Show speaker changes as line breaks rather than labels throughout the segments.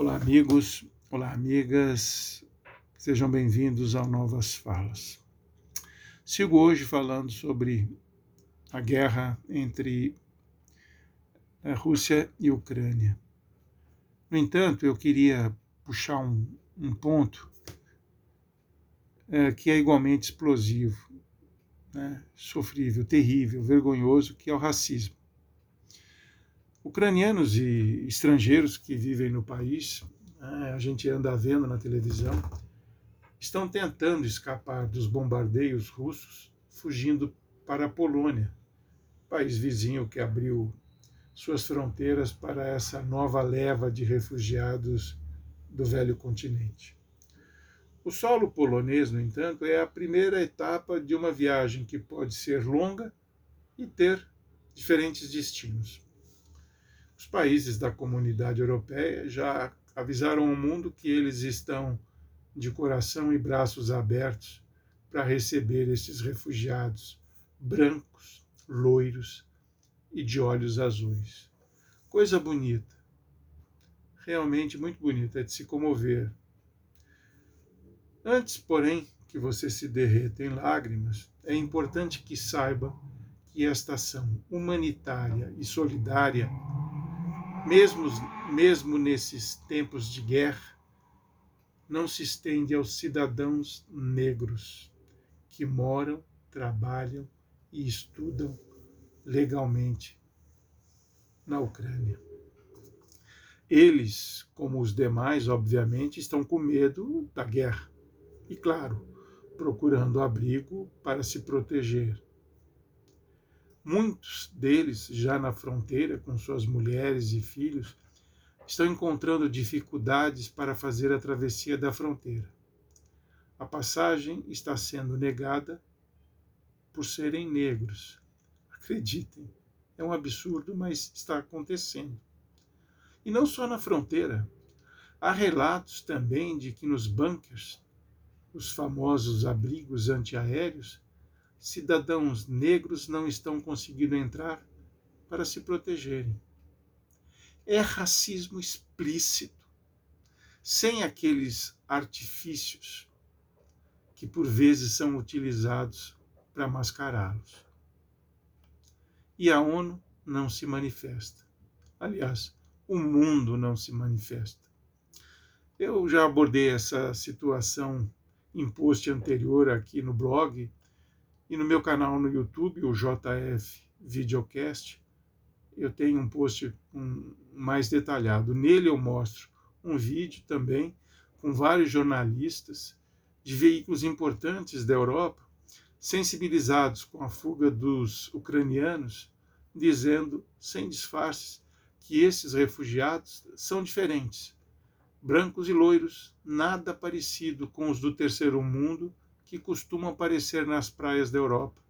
Olá, amigos, olá, amigas, sejam bem-vindos ao Novas Falas. Sigo hoje falando sobre a guerra entre a Rússia e a Ucrânia. No entanto, eu queria puxar um, um ponto é, que é igualmente explosivo, né, sofrível, terrível, vergonhoso, que é o racismo. Ucranianos e estrangeiros que vivem no país, né, a gente anda vendo na televisão, estão tentando escapar dos bombardeios russos, fugindo para a Polônia, país vizinho que abriu suas fronteiras para essa nova leva de refugiados do velho continente. O solo polonês, no entanto, é a primeira etapa de uma viagem que pode ser longa e ter diferentes destinos. Os países da comunidade europeia já avisaram ao mundo que eles estão de coração e braços abertos para receber esses refugiados brancos, loiros e de olhos azuis. Coisa bonita, realmente muito bonita, é de se comover. Antes, porém, que você se derreta em lágrimas, é importante que saiba que esta ação humanitária e solidária mesmo, mesmo nesses tempos de guerra, não se estende aos cidadãos negros que moram, trabalham e estudam legalmente na Ucrânia. Eles, como os demais, obviamente, estão com medo da guerra e, claro, procurando abrigo para se proteger. Muitos deles, já na fronteira, com suas mulheres e filhos, estão encontrando dificuldades para fazer a travessia da fronteira. A passagem está sendo negada por serem negros. Acreditem, é um absurdo, mas está acontecendo. E não só na fronteira. Há relatos também de que nos bunkers, os famosos abrigos antiaéreos, cidadãos negros não estão conseguindo entrar para se protegerem. É racismo explícito, sem aqueles artifícios que por vezes são utilizados para mascará-los. E a ONU não se manifesta. Aliás, o mundo não se manifesta. Eu já abordei essa situação em post anterior aqui no blog e no meu canal no YouTube, o JF Videocast, eu tenho um post mais detalhado. Nele eu mostro um vídeo também com vários jornalistas de veículos importantes da Europa, sensibilizados com a fuga dos ucranianos, dizendo, sem disfarces, que esses refugiados são diferentes, brancos e loiros, nada parecido com os do terceiro mundo que costumam aparecer nas praias da Europa,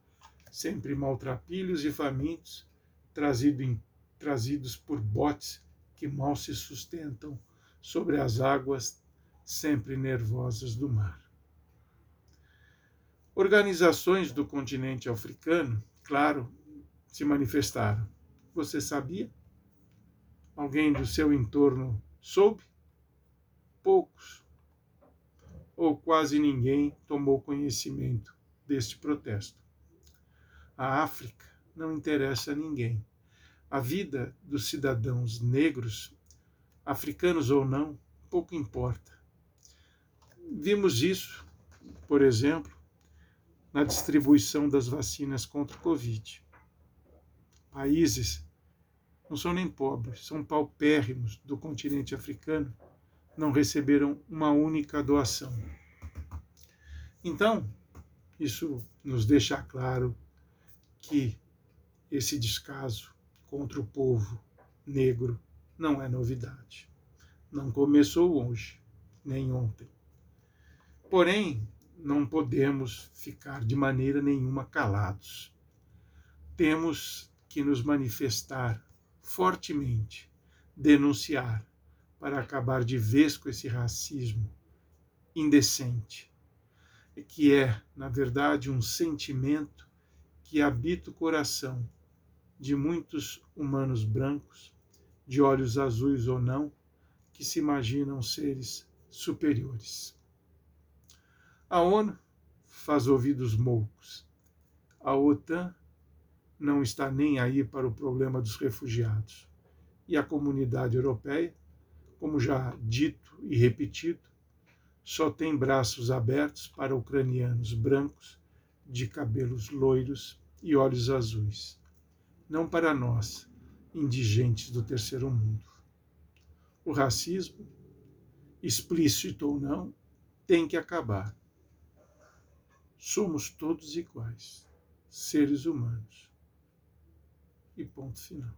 sempre maltrapilhos e famintos, trazido em, trazidos por botes que mal se sustentam sobre as águas sempre nervosas do mar. Organizações do continente africano, claro, se manifestaram. Você sabia? Alguém do seu entorno soube? Poucos ou quase ninguém tomou conhecimento deste protesto. A África não interessa a ninguém. A vida dos cidadãos negros, africanos ou não, pouco importa. Vimos isso, por exemplo, na distribuição das vacinas contra o Covid. Países não são nem pobres, são paupérrimos do continente africano não receberam uma única doação. Então, isso nos deixa claro que esse descaso contra o povo negro não é novidade. Não começou hoje, nem ontem. Porém, não podemos ficar de maneira nenhuma calados. Temos que nos manifestar fortemente, denunciar, para acabar de vez com esse racismo indecente, que é, na verdade, um sentimento que habita o coração de muitos humanos brancos, de olhos azuis ou não, que se imaginam seres superiores. A ONU faz ouvidos moucos. A OTAN não está nem aí para o problema dos refugiados. E a comunidade europeia, como já dito e repetido, só tem braços abertos para ucranianos brancos, de cabelos loiros e olhos azuis. Não para nós, indigentes do terceiro mundo. O racismo, explícito ou não, tem que acabar. Somos todos iguais, seres humanos. E ponto final.